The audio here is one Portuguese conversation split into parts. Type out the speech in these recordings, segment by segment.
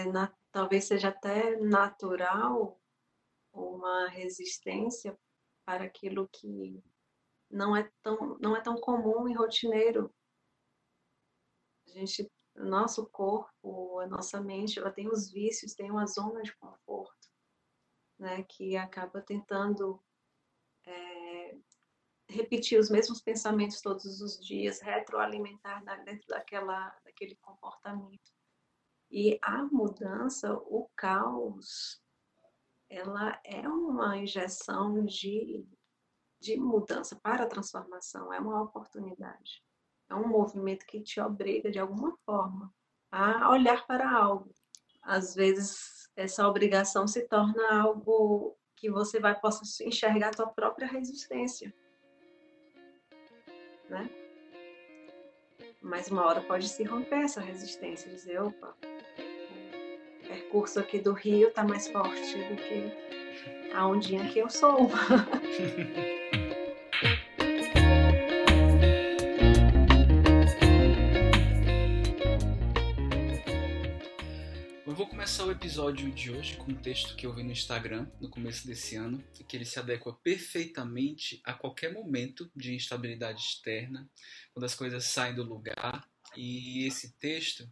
é, na, talvez seja até natural uma resistência para aquilo que não é tão, não é tão comum e rotineiro. A gente, nosso corpo, a nossa mente, ela tem os vícios, tem uma zona de conforto, né, que acaba tentando é, repetir os mesmos pensamentos todos os dias, retroalimentar dentro daquela, daquele comportamento. E a mudança, o caos, ela é uma injeção de, de mudança para a transformação, é uma oportunidade. É um movimento que te obriga, de alguma forma, a olhar para algo. Às vezes, essa obrigação se torna algo que você vai possa enxergar a tua própria resistência. Né? Mas uma hora pode se romper essa resistência, dizer, opa, percurso aqui do rio está mais forte do que a ondinha que eu sou. começar o episódio de hoje com um texto que eu vi no Instagram no começo desse ano, que ele se adequa perfeitamente a qualquer momento de instabilidade externa, quando as coisas saem do lugar. E esse texto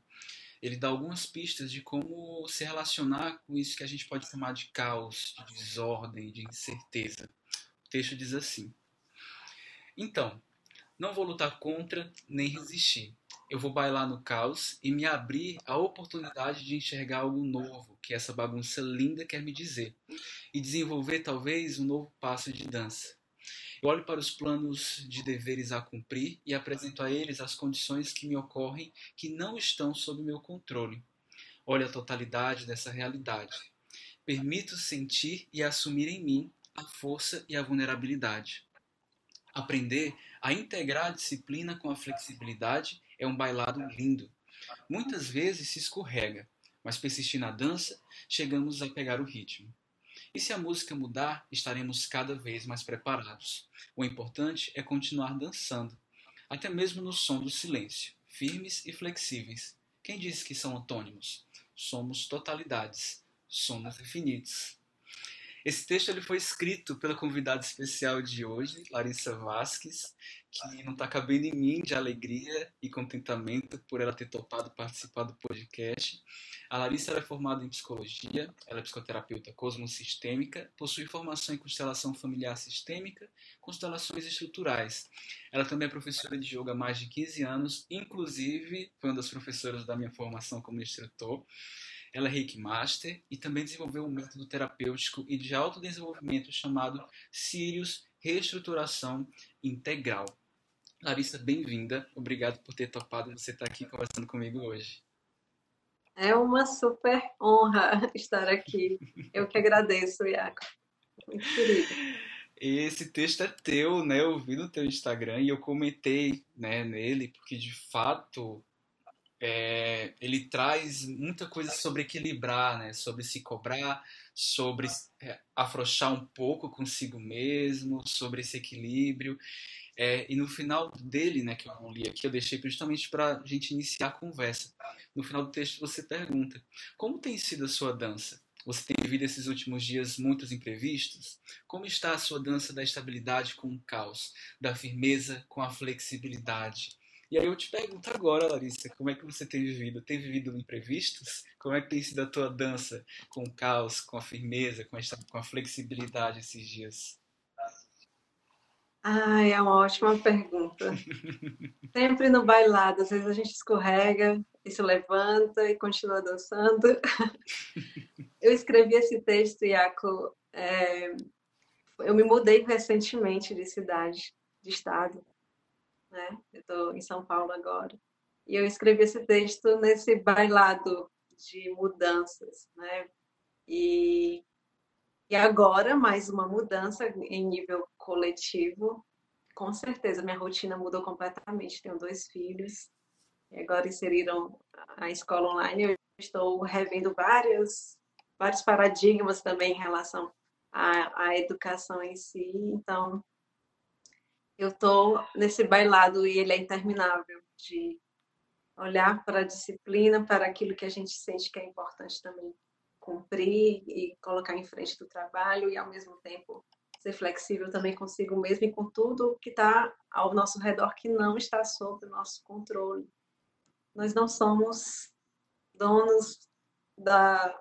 ele dá algumas pistas de como se relacionar com isso que a gente pode chamar de caos, de desordem, de incerteza. O texto diz assim: Então, não vou lutar contra nem resistir. Eu vou bailar no caos e me abrir a oportunidade de enxergar algo novo que essa bagunça linda quer me dizer e desenvolver talvez um novo passo de dança. Eu olho para os planos de deveres a cumprir e apresento a eles as condições que me ocorrem que não estão sob meu controle. Olho a totalidade dessa realidade. Permito sentir e assumir em mim a força e a vulnerabilidade. Aprender a integrar a disciplina com a flexibilidade é um bailado lindo. Muitas vezes se escorrega, mas persistir na dança, chegamos a pegar o ritmo. E se a música mudar, estaremos cada vez mais preparados. O importante é continuar dançando, até mesmo no som do silêncio, firmes e flexíveis. Quem disse que são antônimos? Somos totalidades, somos infinitos. Esse texto ele foi escrito pela convidada especial de hoje, Larissa Vasques, que não está cabendo em mim de alegria e contentamento por ela ter topado participar do podcast. A Larissa é formada em psicologia, ela é psicoterapeuta cosmosistêmica, possui formação em constelação familiar sistêmica, constelações estruturais. Ela também é professora de yoga há mais de 15 anos, inclusive foi uma das professoras da minha formação como instrutor. Ela é Reiki Master e também desenvolveu um método terapêutico e de autodesenvolvimento chamado Sirius Reestruturação Integral. Larissa, bem-vinda. Obrigado por ter topado você estar aqui conversando comigo hoje. É uma super honra estar aqui. Eu que agradeço, Iaco. Muito querido. Esse texto é teu, né? Eu vi no teu Instagram e eu comentei né, nele, porque de fato é, ele traz muita coisa sobre equilibrar, né? Sobre se cobrar, sobre é, afrouxar um pouco consigo mesmo, sobre esse equilíbrio. É, e no final dele, né, que eu li aqui, eu deixei justamente para a gente iniciar a conversa. No final do texto você pergunta: como tem sido a sua dança? Você tem vivido esses últimos dias muitos imprevistos? Como está a sua dança da estabilidade com o caos, da firmeza com a flexibilidade? E aí eu te pergunto agora, Larissa, como é que você tem vivido? Tem vivido imprevistos? Como é que tem sido a tua dança com o caos, com a firmeza, com a, com a flexibilidade esses dias? Ai, é uma ótima pergunta. Sempre no bailado, às vezes a gente escorrega e se levanta e continua dançando. Eu escrevi esse texto, Iaco, é... eu me mudei recentemente de cidade, de estado, né? Eu estou em São Paulo agora. E eu escrevi esse texto nesse bailado de mudanças, né? E e agora, mais uma mudança em nível coletivo. Com certeza, minha rotina mudou completamente. Tenho dois filhos, e agora inseriram a escola online. Eu estou revendo vários, vários paradigmas também em relação à, à educação em si. Então, eu estou nesse bailado e ele é interminável de olhar para a disciplina, para aquilo que a gente sente que é importante também cumprir e colocar em frente do trabalho e ao mesmo tempo ser flexível também consigo mesmo e com tudo que está ao nosso redor que não está sob o nosso controle. Nós não somos donos da,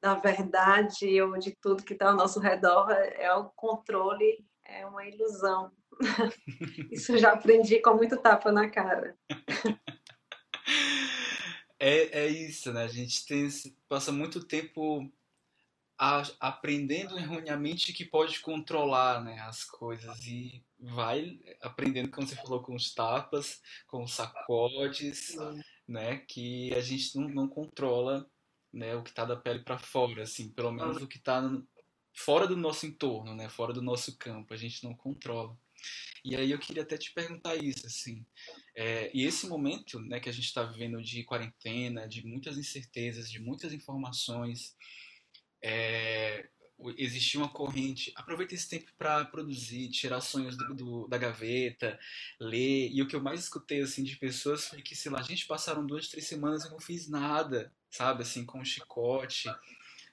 da verdade ou de tudo que está ao nosso redor. É o controle, é uma ilusão. Isso eu já aprendi com muito tapa na cara. É, é isso, né? A gente tem, passa muito tempo a, aprendendo erroneamente que pode controlar né, as coisas e vai aprendendo, como você falou, com os tapas, com os sacodes, né, que a gente não, não controla né, o que está da pele para fora, assim, pelo menos o que está fora do nosso entorno, né, fora do nosso campo, a gente não controla. E aí eu queria até te perguntar isso, assim, é, e esse momento, né, que a gente está vivendo de quarentena, de muitas incertezas, de muitas informações, é, uma corrente. Aproveita esse tempo para produzir, tirar sonhos do, do, da gaveta, ler. E o que eu mais escutei assim de pessoas foi que, sei lá, a gente passaram duas, três semanas e não fiz nada, sabe? Assim, com um chicote.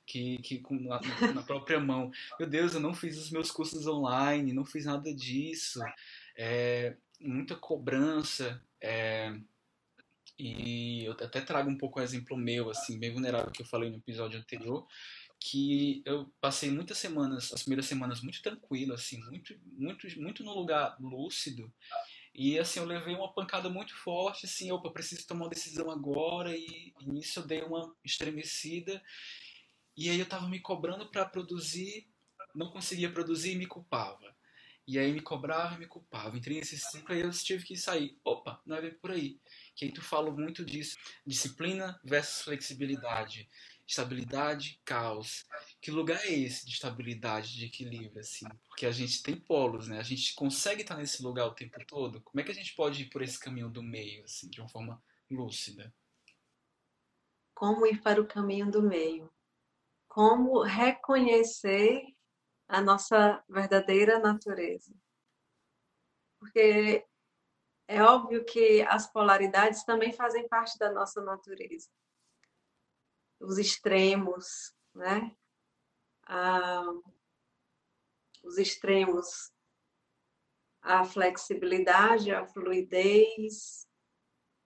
Que, que com, na, na própria mão. Meu Deus, eu não fiz os meus cursos online, não fiz nada disso. É, muita cobrança. É, e eu até trago um pouco um exemplo meu, assim, bem vulnerável que eu falei no episódio anterior, que eu passei muitas semanas, as primeiras semanas muito tranquilo, assim, muito, muito, muito no lugar lúcido. E assim, eu levei uma pancada muito forte, assim, opa, preciso tomar uma decisão agora, e nisso eu dei uma estremecida. E aí eu tava me cobrando para produzir, não conseguia produzir e me culpava. E aí me cobrava e me culpava. Entrei nesse ciclo e eu tive que sair. Opa, não é bem por aí. Que aí tu fala muito disso. Disciplina versus flexibilidade estabilidade, caos. Que lugar é esse de estabilidade, de equilíbrio, assim? Porque a gente tem polos, né? A gente consegue estar nesse lugar o tempo todo. Como é que a gente pode ir por esse caminho do meio, assim, de uma forma lúcida? Como ir para o caminho do meio? Como reconhecer a nossa verdadeira natureza? Porque é óbvio que as polaridades também fazem parte da nossa natureza os extremos, né? Ah, os extremos, a flexibilidade, a fluidez.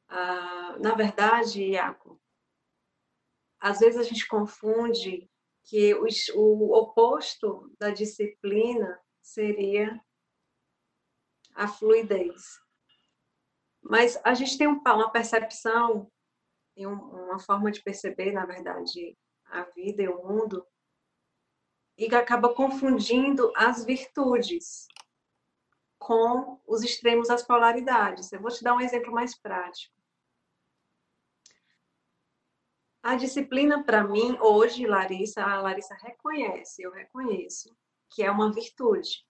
Ah, na verdade, Iaco, às vezes a gente confunde que o, oposto da disciplina seria a fluidez. Mas a gente tem uma percepção e uma forma de perceber, na verdade, a vida e o mundo, e acaba confundindo as virtudes com os extremos das polaridades. Eu vou te dar um exemplo mais prático. A disciplina, para mim, hoje, Larissa, a Larissa reconhece, eu reconheço, que é uma virtude.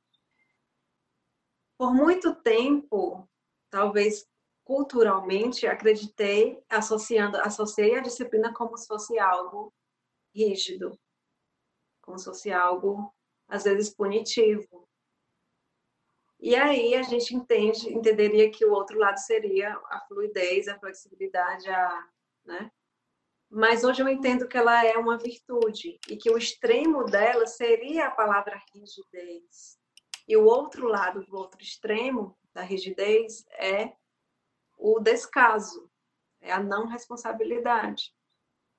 Por muito tempo, talvez culturalmente acreditei associando associei a disciplina como se fosse algo rígido, como se fosse algo às vezes punitivo. E aí a gente entende, entenderia que o outro lado seria a fluidez, a flexibilidade, a, né? Mas hoje eu entendo que ela é uma virtude e que o extremo dela seria a palavra rigidez. E o outro lado do outro extremo da rigidez é o descaso, é a não responsabilidade.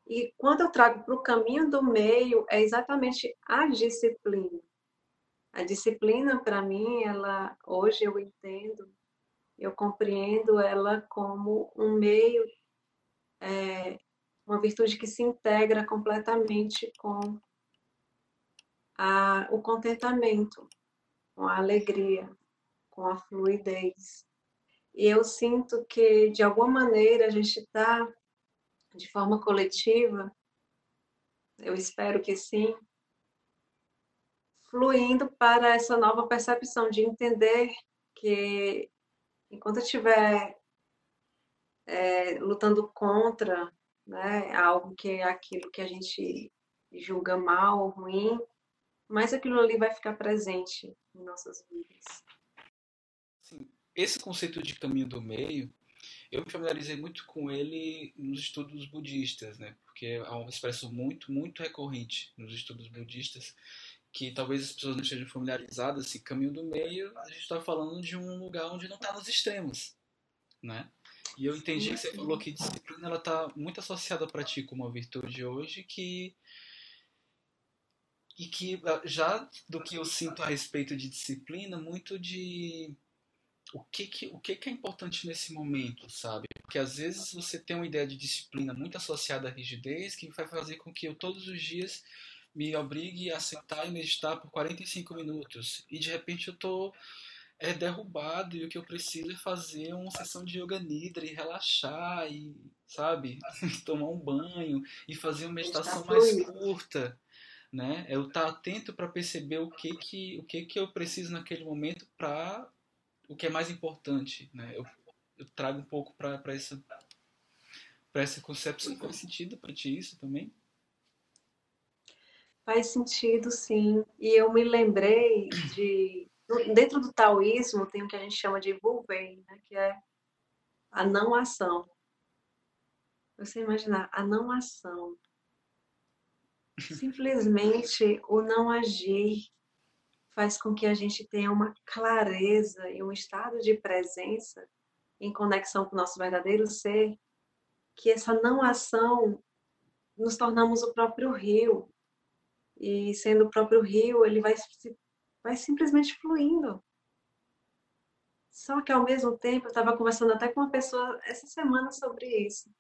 E quando eu trago para o caminho do meio, é exatamente a disciplina. A disciplina, para mim, ela hoje eu entendo, eu compreendo ela como um meio, é, uma virtude que se integra completamente com a, o contentamento, com a alegria, com a fluidez. E eu sinto que, de alguma maneira, a gente está, de forma coletiva, eu espero que sim, fluindo para essa nova percepção de entender que, enquanto eu estiver é, lutando contra né, algo que é aquilo que a gente julga mal, ruim, mas aquilo ali vai ficar presente em nossas vidas. Sim esse conceito de caminho do meio, Eu me familiarizei muito com ele nos estudos budistas, né? Porque é uma expressão muito, muito recorrente nos estudos budistas, que talvez as pessoas não estejam familiarizadas, esse caminho do meio, a gente está falando de um lugar onde não está nos extremos, né? E eu entendi que você falou que disciplina ela está muito associada para ti como uma virtude hoje, que e que ah, já do que eu sinto a respeito de disciplina, muito de o que que, o que que é importante nesse momento, sabe? Porque às vezes você tem uma ideia de disciplina muito associada à rigidez que vai fazer com que eu todos os dias me obrigue a sentar e meditar por 45 minutos e de repente eu tô é derrubado e o que eu preciso é fazer uma sessão de yoga nidra e relaxar e sabe tomar um banho e fazer uma meditação mais curta né eu estar tá atento para perceber o que que o que que eu preciso naquele momento para o que é mais importante né eu, eu trago um pouco para essa para essa concepção faz sentido para ti isso também Faz sentido, sim. E eu me lembrei de. Dentro do taoísmo tem o que a gente chama de Wuvei, né? que é a não ação. Você imaginar, a não ação. Simplesmente o não agir faz com que a gente tenha uma clareza e um estado de presença em conexão com o nosso verdadeiro ser, que essa não ação nos tornamos o próprio rio, e sendo o próprio rio, ele vai, vai simplesmente fluindo. Só que ao mesmo tempo, eu estava conversando até com uma pessoa essa semana sobre isso.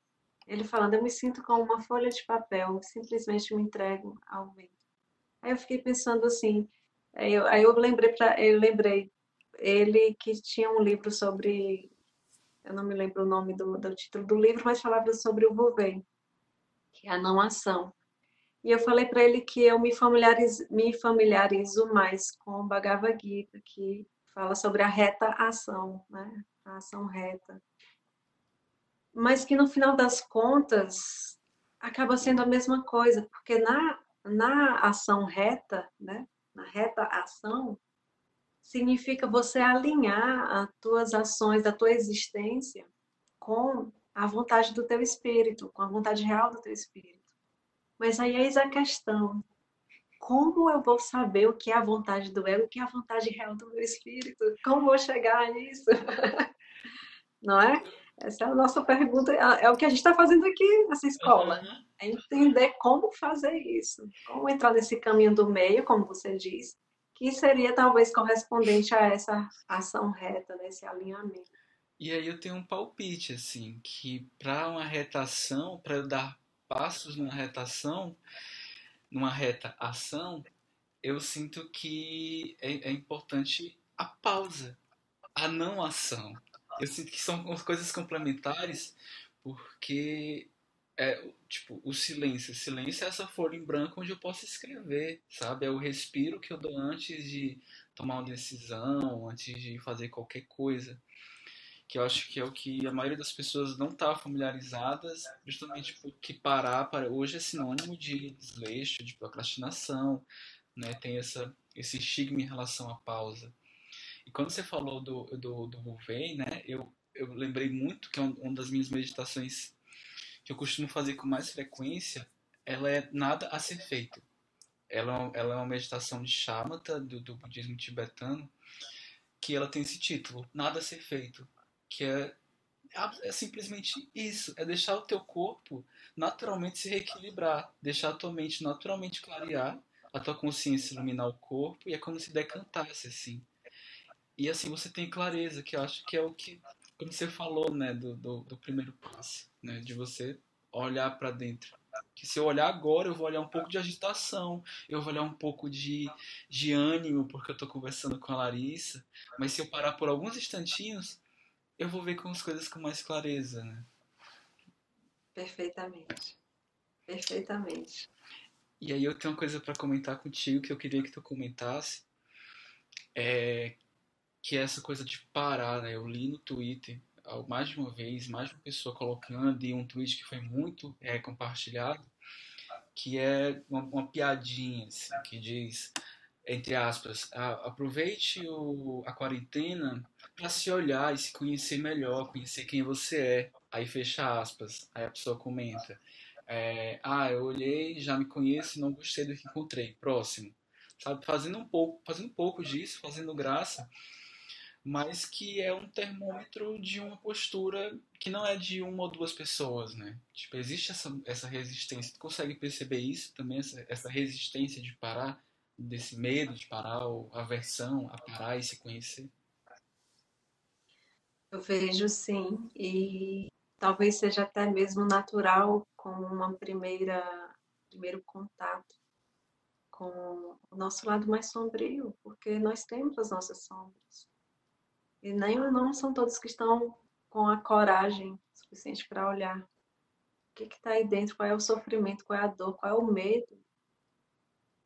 Ele falando, eu me sinto como uma folha de papel, simplesmente me entrego ao vento. Aí eu fiquei pensando assim, aí eu, aí eu lembrei para, eu lembrei ele que tinha um livro sobre, eu não me lembro o nome do, do título do livro, mas falava sobre o Vovem, que é a não ação. E eu falei para ele que eu me familiarizo, me familiarizo mais com o Bhagavad Gita, que fala sobre a reta ação, né? a ação reta. Mas que no final das contas acaba sendo a mesma coisa, porque na, na ação reta, né? na reta ação, significa você alinhar as tuas ações, a tua existência com a vontade do teu espírito, com a vontade real do teu espírito. Mas aí eis a questão. Como eu vou saber o que é a vontade do ego, o que é a vontade real do meu espírito? Como vou chegar nisso? Não é? Essa é a nossa pergunta, é, é o que a gente está fazendo aqui nessa escola. Uhum. É entender como fazer isso. Como entrar nesse caminho do meio, como você disse, que seria talvez correspondente a essa ação reta, nesse alinhamento. E aí eu tenho um palpite, assim, que para uma retação, para eu dar passos numa retação, numa reta ação, eu sinto que é, é importante a pausa, a não ação. Eu sinto que são coisas complementares, porque é tipo o silêncio. O silêncio é essa folha em branco onde eu posso escrever, sabe? É o respiro que eu dou antes de tomar uma decisão, antes de fazer qualquer coisa que eu acho que é o que a maioria das pessoas não está familiarizadas, justamente porque parar para hoje é sinônimo de desleixo, de procrastinação, né? Tem essa esse estigma em relação à pausa. E quando você falou do do, do né? Eu eu lembrei muito que é uma das minhas meditações que eu costumo fazer com mais frequência, ela é nada a ser feito. Ela, ela é uma meditação de shamatha do, do budismo tibetano, que ela tem esse título, nada a ser feito que é, é simplesmente isso, é deixar o teu corpo naturalmente se reequilibrar, deixar a tua mente naturalmente clarear, a tua consciência iluminar o corpo e é como se decantasse assim. E assim você tem clareza, que eu acho que é o que, como você falou, né, do, do, do primeiro passo, né, de você olhar para dentro. Que se eu olhar agora, eu vou olhar um pouco de agitação, eu vou olhar um pouco de, de ânimo, porque eu estou conversando com a Larissa. Mas se eu parar por alguns instantinhos, eu vou ver com as coisas com mais clareza, né? Perfeitamente. Perfeitamente. E aí eu tenho uma coisa para comentar contigo que eu queria que tu comentasse. É que é essa coisa de parar, né? Eu li no Twitter mais de uma vez, mais de uma pessoa colocando e um tweet que foi muito é, compartilhado, que é uma, uma piadinha assim, que diz entre aspas, aproveite o, a quarentena para se olhar e se conhecer melhor, conhecer quem você é. Aí fecha aspas. Aí a pessoa comenta: é, Ah, eu olhei, já me conheço não gostei do que encontrei. Próximo. Sabe? Fazendo um pouco, fazendo um pouco disso, fazendo graça, mas que é um termômetro de uma postura que não é de uma ou duas pessoas, né? Tipo, existe essa, essa resistência. Tu consegue perceber isso também, essa, essa resistência de parar, desse medo de parar, ou aversão a parar e se conhecer? Eu vejo sim, e talvez seja até mesmo natural com uma primeira primeiro contato com o nosso lado mais sombrio, porque nós temos as nossas sombras. E nem não são todos que estão com a coragem suficiente para olhar. O que está aí dentro, qual é o sofrimento, qual é a dor, qual é o medo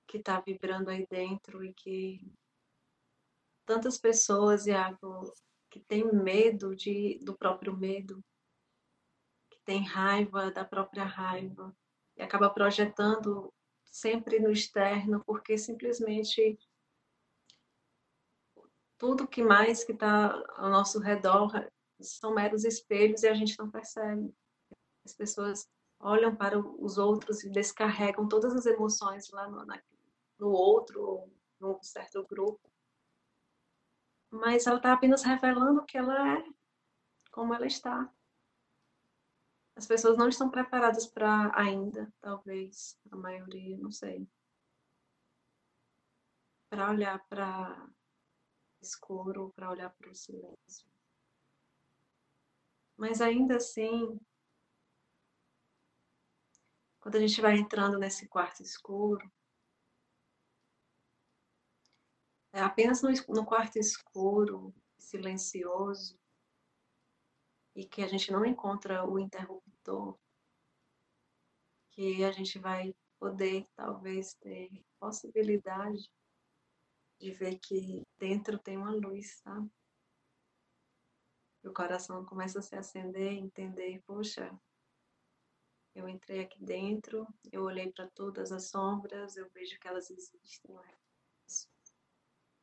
que está vibrando aí dentro e que tantas pessoas, Iago, que têm medo de, do próprio medo, que tem raiva da própria raiva e acaba projetando sempre no externo, porque simplesmente tudo que mais que está ao nosso redor são meros espelhos e a gente não percebe. As pessoas olham para os outros e descarregam todas as emoções lá no, na, no outro ou num certo grupo. Mas ela está apenas revelando o que ela é, como ela está. As pessoas não estão preparadas para ainda, talvez, a maioria, não sei, para olhar para escuro, para olhar para o silêncio. Mas ainda assim, quando a gente vai entrando nesse quarto escuro, é apenas no, no quarto escuro, silencioso, e que a gente não encontra o interruptor, que a gente vai poder talvez ter possibilidade de ver que dentro tem uma luz, sabe? o coração começa a se acender, entender, poxa, eu entrei aqui dentro, eu olhei para todas as sombras, eu vejo que elas existem, eu reconheço.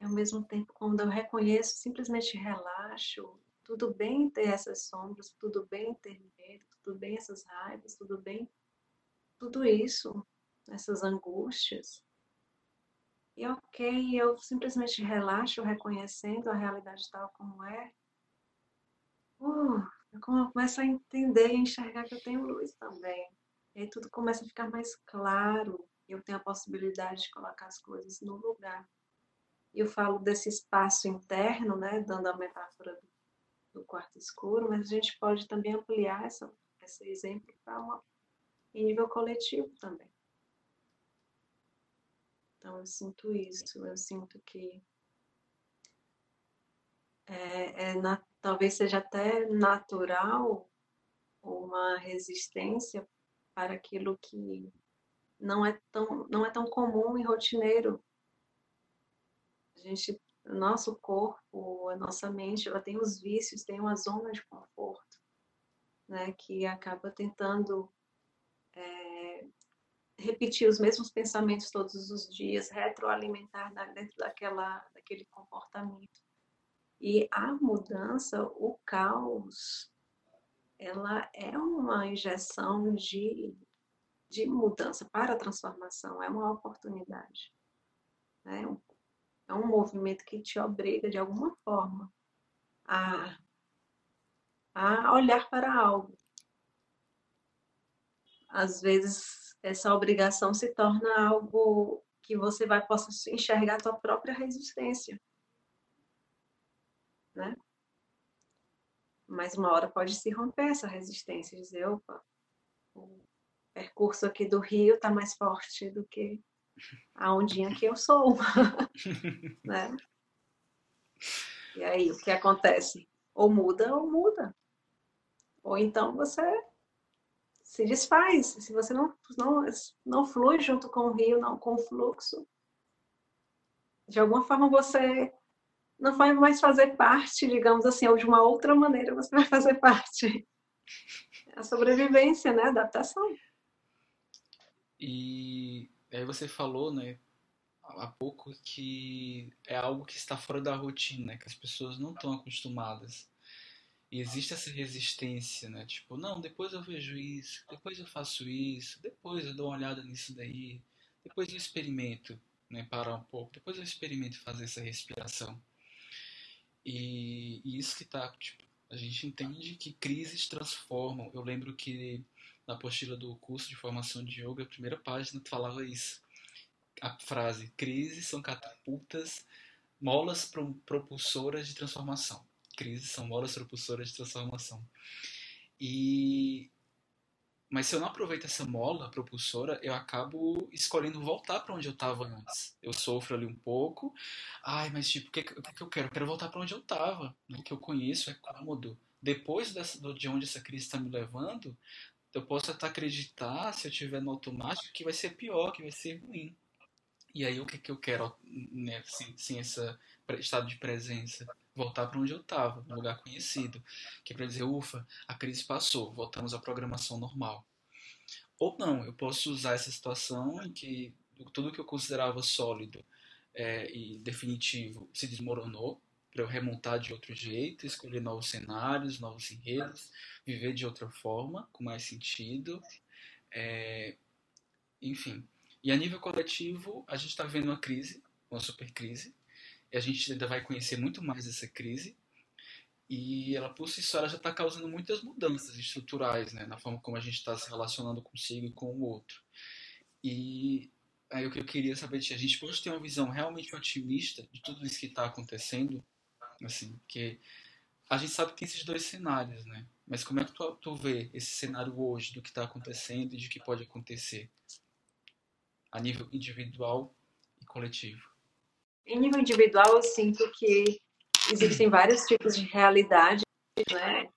E ao mesmo tempo, quando eu reconheço, simplesmente relaxo, tudo bem ter essas sombras, tudo bem ter medo, tudo bem essas raivas, tudo bem tudo isso, essas angústias. E ok, eu simplesmente relaxo reconhecendo a realidade tal como é. Uh, eu começo a entender e enxergar que eu tenho luz também. E aí tudo começa a ficar mais claro. Eu tenho a possibilidade de colocar as coisas no lugar. E eu falo desse espaço interno, né, dando a metáfora do do quarto escuro, mas a gente pode também ampliar essa, esse exemplo para em nível coletivo também. Então eu sinto isso, eu sinto que é, é na, talvez seja até natural uma resistência para aquilo que não é tão, não é tão comum e rotineiro. A gente o nosso corpo, a nossa mente, ela tem os vícios, tem uma zona de conforto, né, que acaba tentando é, repetir os mesmos pensamentos todos os dias, retroalimentar dentro daquela, daquele comportamento. E a mudança, o caos, ela é uma injeção de, de mudança para a transformação, é uma oportunidade. Né? É um movimento que te obriga, de alguma forma, a, a olhar para algo. Às vezes, essa obrigação se torna algo que você vai possa enxergar a tua própria resistência. Né? Mas uma hora pode se romper essa resistência, dizer, opa, o percurso aqui do rio está mais forte do que a ondinha que eu sou. né? E aí, o que acontece? Ou muda ou muda. Ou então você se desfaz. Se você não, não, não flui junto com o rio, não com o fluxo, de alguma forma você não vai mais fazer parte, digamos assim, ou de uma outra maneira você vai fazer parte. É a sobrevivência, né? A adaptação. E aí você falou, né, há pouco que é algo que está fora da rotina, que as pessoas não estão acostumadas. E existe essa resistência, né? Tipo, não, depois eu vejo isso, depois eu faço isso, depois eu dou uma olhada nisso daí, depois eu experimento, né? Parar um pouco, depois eu experimento fazer essa respiração. E, e isso que tá, tipo, a gente entende que crises transformam. Eu lembro que na apostila do curso de formação de yoga, a primeira página falava isso. A frase: crises são catapultas, molas propulsoras de transformação. Crises são molas propulsoras de transformação. E mas se eu não aproveito essa mola propulsora, eu acabo escolhendo voltar para onde eu estava antes. Eu sofro ali um pouco. Ai, mas tipo, o que, que, eu quero? Eu quero voltar para onde eu estava. Né? O que eu conheço é cômodo. Depois dessa, de onde essa crise está me levando, eu posso até acreditar, se eu estiver no automático, que vai ser pior, que vai ser ruim. E aí o que, que eu quero né, sem, sem esse estado de presença? voltar para onde eu estava, um lugar conhecido, que é para dizer, ufa, a crise passou, voltamos à programação normal. Ou não, eu posso usar essa situação em que tudo que eu considerava sólido é, e definitivo se desmoronou, para eu remontar de outro jeito, escolher novos cenários, novos enredos, viver de outra forma, com mais sentido, é, enfim. E a nível coletivo, a gente está vendo uma crise, uma super crise, e a gente ainda vai conhecer muito mais essa crise. E ela, por si só, ela já está causando muitas mudanças estruturais né, na forma como a gente está se relacionando consigo e com o outro. E aí o que eu queria saber de a gente pode ter uma visão realmente otimista de tudo isso que está acontecendo, assim, porque a gente sabe que tem esses dois cenários, né? Mas como é que tu, tu vê esse cenário hoje do que está acontecendo e de que pode acontecer a nível individual e coletivo? Em nível individual, eu sinto que existem vários tipos de realidade, né?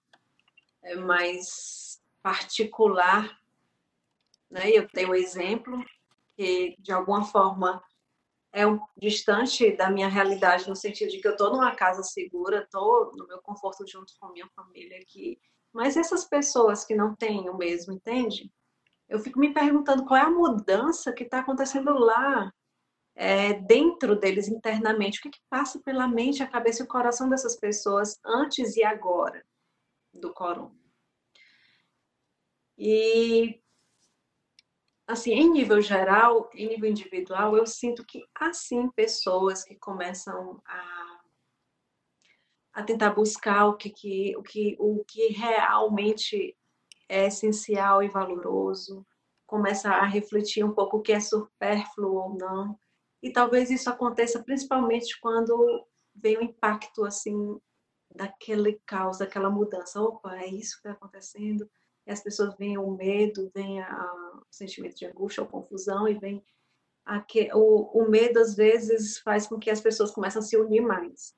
É mais particular, né? Eu tenho um exemplo que, de alguma forma, é um, distante da minha realidade, no sentido de que eu estou numa casa segura, estou no meu conforto junto com minha família aqui. Mas essas pessoas que não têm o mesmo, entende? Eu fico me perguntando qual é a mudança que está acontecendo lá, é, dentro deles internamente, o que, que passa pela mente, a cabeça e o coração dessas pessoas antes e agora do corona. E assim, em nível geral, em nível individual, eu sinto que assim pessoas que começam a, a tentar buscar o que, que, o, que, o que realmente é essencial e valoroso, começa a refletir um pouco o que é supérfluo ou não, e talvez isso aconteça principalmente quando vem o impacto assim daquele caos, daquela mudança. Opa, é isso que está acontecendo. E as pessoas veem o medo, vem o sentimento de angústia ou confusão e vem que, o, o medo às vezes faz com que as pessoas comecem a se unir mais.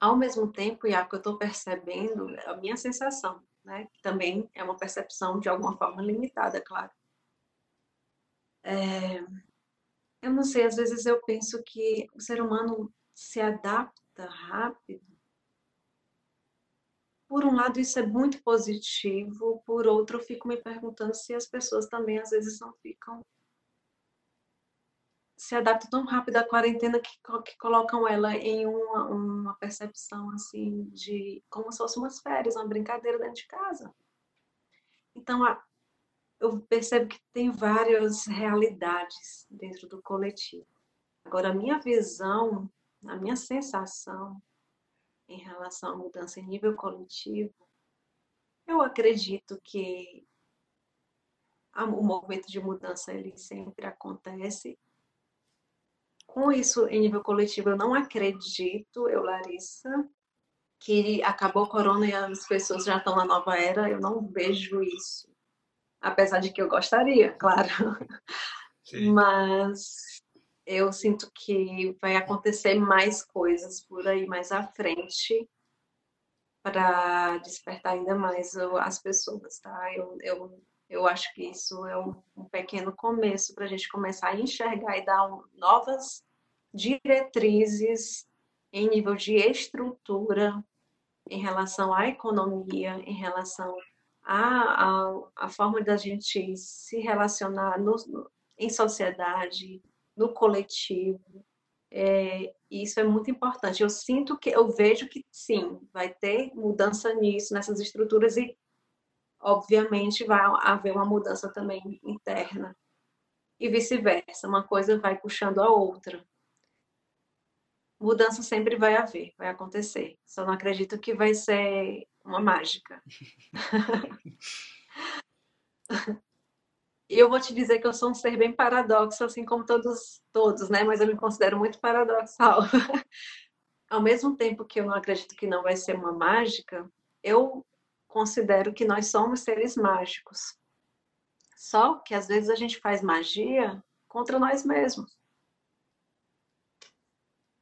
Ao mesmo tempo, e a que eu estou percebendo, a minha sensação, né, também é uma percepção de alguma forma limitada, claro. É, eu não sei, às vezes eu penso que o ser humano se adapta rápido. Por um lado, isso é muito positivo, por outro, eu fico me perguntando se as pessoas também às vezes não ficam se adaptam tão rápido à quarentena que, que colocam ela em uma, uma percepção assim de como se fosse umas férias, uma brincadeira dentro de casa. Então, a, eu percebo que tem várias realidades dentro do coletivo. Agora, a minha visão, a minha sensação em relação à mudança em nível coletivo, eu acredito que o movimento de mudança ele sempre acontece. Com isso, em nível coletivo, eu não acredito, eu, Larissa, que acabou o corona e as pessoas já estão na nova era. Eu não vejo isso apesar de que eu gostaria, claro. Sim. Mas eu sinto que vai acontecer mais coisas por aí mais à frente para despertar ainda mais as pessoas, tá? Eu, eu, eu acho que isso é um, um pequeno começo para a gente começar a enxergar e dar um, novas diretrizes em nível de estrutura, em relação à economia, em relação a, a, forma da gente se relacionar no, em sociedade, no coletivo. É, isso é muito importante. Eu sinto que, eu vejo que sim, vai ter mudança nisso, nessas estruturas e, obviamente, vai haver uma mudança também interna e vice-versa. Uma coisa vai puxando a outra. Mudança sempre vai haver, vai acontecer. Só não acredito que vai ser uma mágica. Eu vou te dizer que eu sou um ser bem paradoxo, assim como todos, todos, né? Mas eu me considero muito paradoxal. Ao mesmo tempo que eu não acredito que não vai ser uma mágica, eu considero que nós somos seres mágicos. Só que às vezes a gente faz magia contra nós mesmos.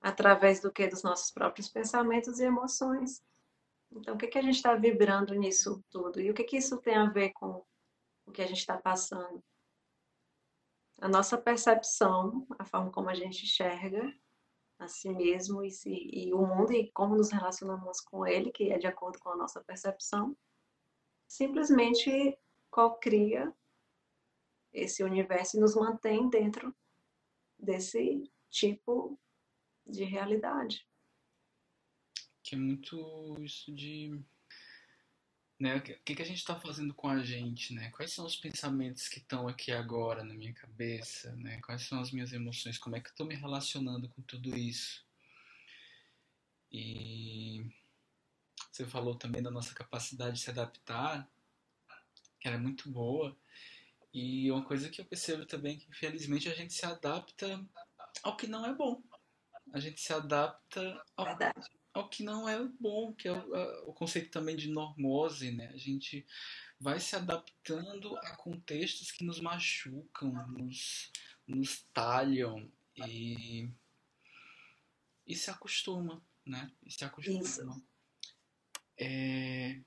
Através do que? Dos nossos próprios pensamentos e emoções. Então, o que, que a gente está vibrando nisso tudo? E o que, que isso tem a ver com o que a gente está passando? A nossa percepção, a forma como a gente enxerga a si mesmo e, se, e o mundo e como nos relacionamos com ele, que é de acordo com a nossa percepção, simplesmente co-cria esse universo e nos mantém dentro desse tipo de realidade. Que é muito isso de. Né? O que, que a gente está fazendo com a gente, né? Quais são os pensamentos que estão aqui agora na minha cabeça, né? Quais são as minhas emoções? Como é que eu estou me relacionando com tudo isso? E você falou também da nossa capacidade de se adaptar, que ela é muito boa. E uma coisa que eu percebo também é que, infelizmente, a gente se adapta ao que não é bom. A gente se adapta ao, ao que não é bom, que é o, o, conceito também de normose, né? A gente vai se adaptando a contextos que nos machucam, nos, nos talham e, e se acostuma, né? E se acostuma. É,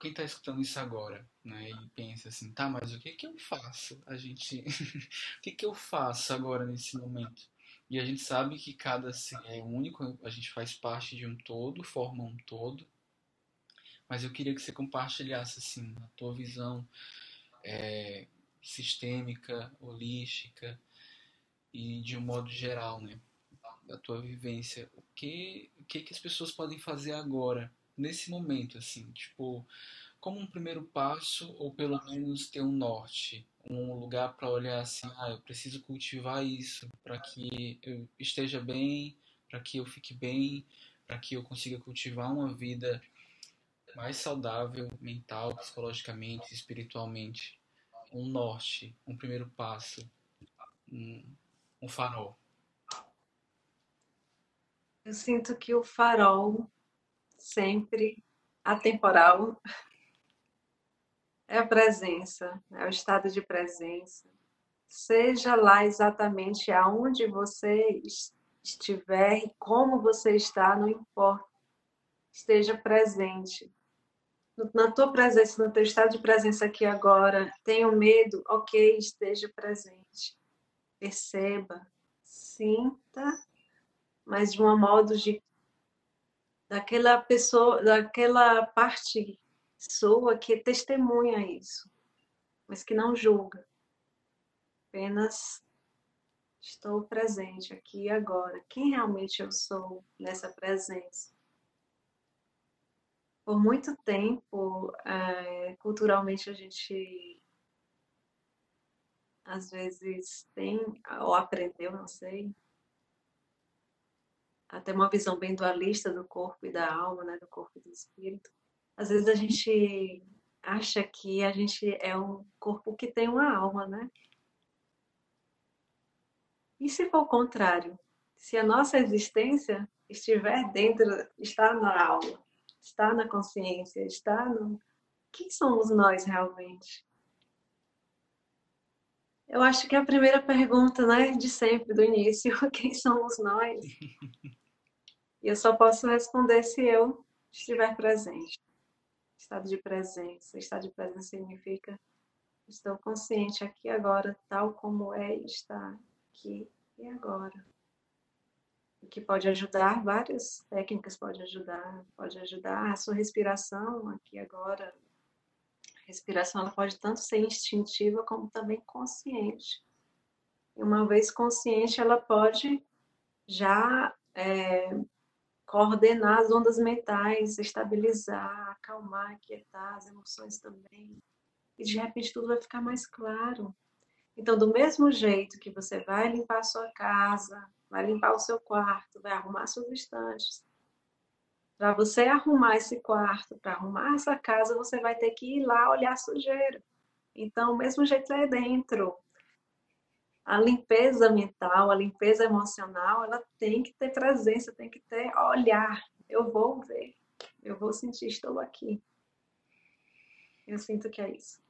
quem está escutando isso agora, né, e pensa assim, tá, mas o que que eu faço? A gente, o que que eu faço agora nesse momento? E a gente sabe que cada ser é único, a gente faz parte de um todo, forma um todo. Mas eu queria que você compartilhasse assim a tua visão é, sistêmica, holística e de um modo geral, né, da tua vivência. O que, o que que as pessoas podem fazer agora nesse momento, assim, tipo, como um primeiro passo, ou pelo menos ter um norte, um lugar para olhar assim, ah, eu preciso cultivar isso para que eu esteja bem, para que eu fique bem, para que eu consiga cultivar uma vida mais saudável, mental, psicologicamente, espiritualmente. Um norte, um primeiro passo, um, um farol. Eu sinto que o farol sempre atemporal. É a presença, é o estado de presença. Seja lá exatamente aonde você estiver e como você está, não importa. Esteja presente. Na tua presença, no teu estado de presença aqui agora, tenho medo, ok, esteja presente. Perceba, sinta, mas de um modo de daquela pessoa, daquela parte sua que testemunha isso, mas que não julga. Apenas estou presente aqui e agora. Quem realmente eu sou nessa presença? Por muito tempo, é, culturalmente, a gente às vezes tem, ou aprendeu, não sei, até uma visão bem dualista do corpo e da alma, né, do corpo e do espírito. Às vezes a gente acha que a gente é um corpo que tem uma alma, né? E se for o contrário? Se a nossa existência estiver dentro, está na alma, está na consciência, está no. Quem somos nós realmente? Eu acho que é a primeira pergunta, né, de sempre, do início, quem somos nós? E eu só posso responder se eu estiver presente. Estado de presença. Estado de presença significa estou consciente aqui agora, tal como é estar aqui e agora. O que pode ajudar, várias técnicas pode ajudar, pode ajudar a sua respiração aqui agora. A respiração ela pode tanto ser instintiva como também consciente. E uma vez consciente, ela pode já é, coordenar as ondas mentais, estabilizar, acalmar, aquietar as emoções também. E de repente tudo vai ficar mais claro. Então, do mesmo jeito que você vai limpar a sua casa, vai limpar o seu quarto, vai arrumar suas estantes, para você arrumar esse quarto, para arrumar essa casa, você vai ter que ir lá olhar a sujeira. Então, o mesmo jeito é dentro. A limpeza mental, a limpeza emocional, ela tem que ter presença, tem que ter olhar. Eu vou ver, eu vou sentir, estou aqui. Eu sinto que é isso.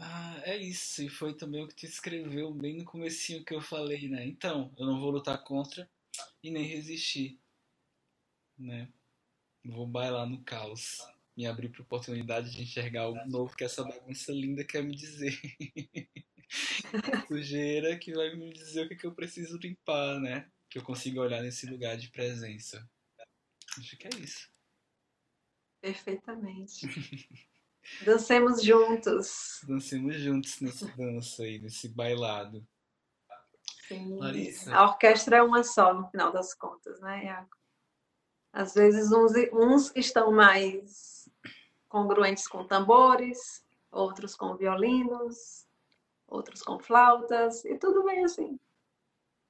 Ah, é isso. E foi também o que tu escreveu bem no comecinho que eu falei, né? Então, eu não vou lutar contra e nem resistir, né? Vou bailar no caos. Me abrir para oportunidade de enxergar algo novo que essa bagunça linda quer me dizer. Sujeira que vai me dizer o que, que eu preciso limpar, né? Que eu consiga olhar nesse lugar de presença. Acho que é isso. Perfeitamente. Dancemos juntos. Dancemos juntos nessa dança aí, nesse bailado. Sim. Larissa. A orquestra é uma só, no final das contas, né, Iaco? Às vezes uns, uns estão mais congruentes com tambores, outros com violinos, outros com flautas, e tudo bem assim.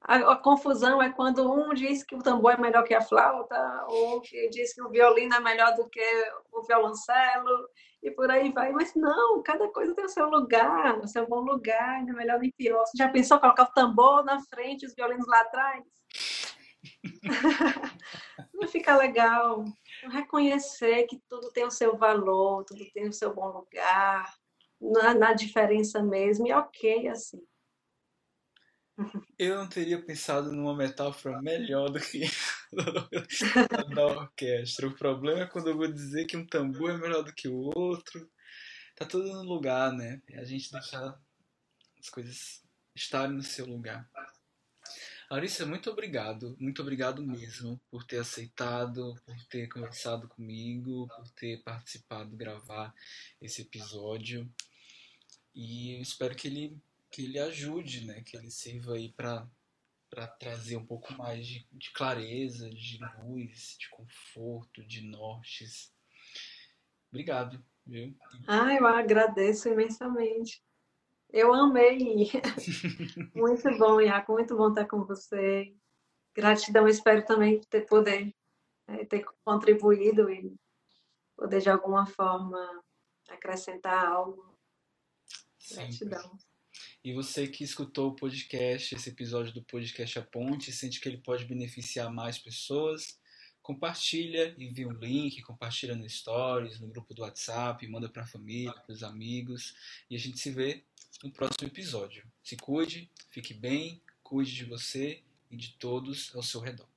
A, a, confusão é quando um diz que o tambor é melhor que a flauta, ou que diz que o violino é melhor do que o violoncelo, e por aí vai. Mas não, cada coisa tem o seu lugar, o seu bom lugar, é melhor nem pior. Você já pensou colocar o tambor na frente, os violinos lá atrás? não fica legal. Reconhecer que tudo tem o seu valor, tudo tem o seu bom lugar, na, na diferença mesmo, e ok assim. Eu não teria pensado numa metáfora melhor do que da orquestra. O problema é quando eu vou dizer que um tambor é melhor do que o outro. Tá tudo no lugar, né? A gente deixar as coisas estarem no seu lugar. Larissa, muito obrigado, muito obrigado mesmo por ter aceitado, por ter conversado comigo, por ter participado, gravar esse episódio. E espero que ele, que ele ajude, né? Que ele sirva aí para para trazer um pouco mais de, de, clareza, de luz, de conforto, de nortes. Obrigado, viu? Ah, eu agradeço imensamente. Eu amei. muito bom, Iaco, muito bom estar com você. Gratidão, espero também ter poder é, ter contribuído e poder de alguma forma acrescentar algo. Gratidão. E você que escutou o podcast, esse episódio do podcast A Ponte, sente que ele pode beneficiar mais pessoas, compartilha, envia um link, compartilha no Stories, no grupo do WhatsApp, manda para a família, para os amigos. E a gente se vê no próximo episódio. Se cuide, fique bem, cuide de você e de todos ao seu redor.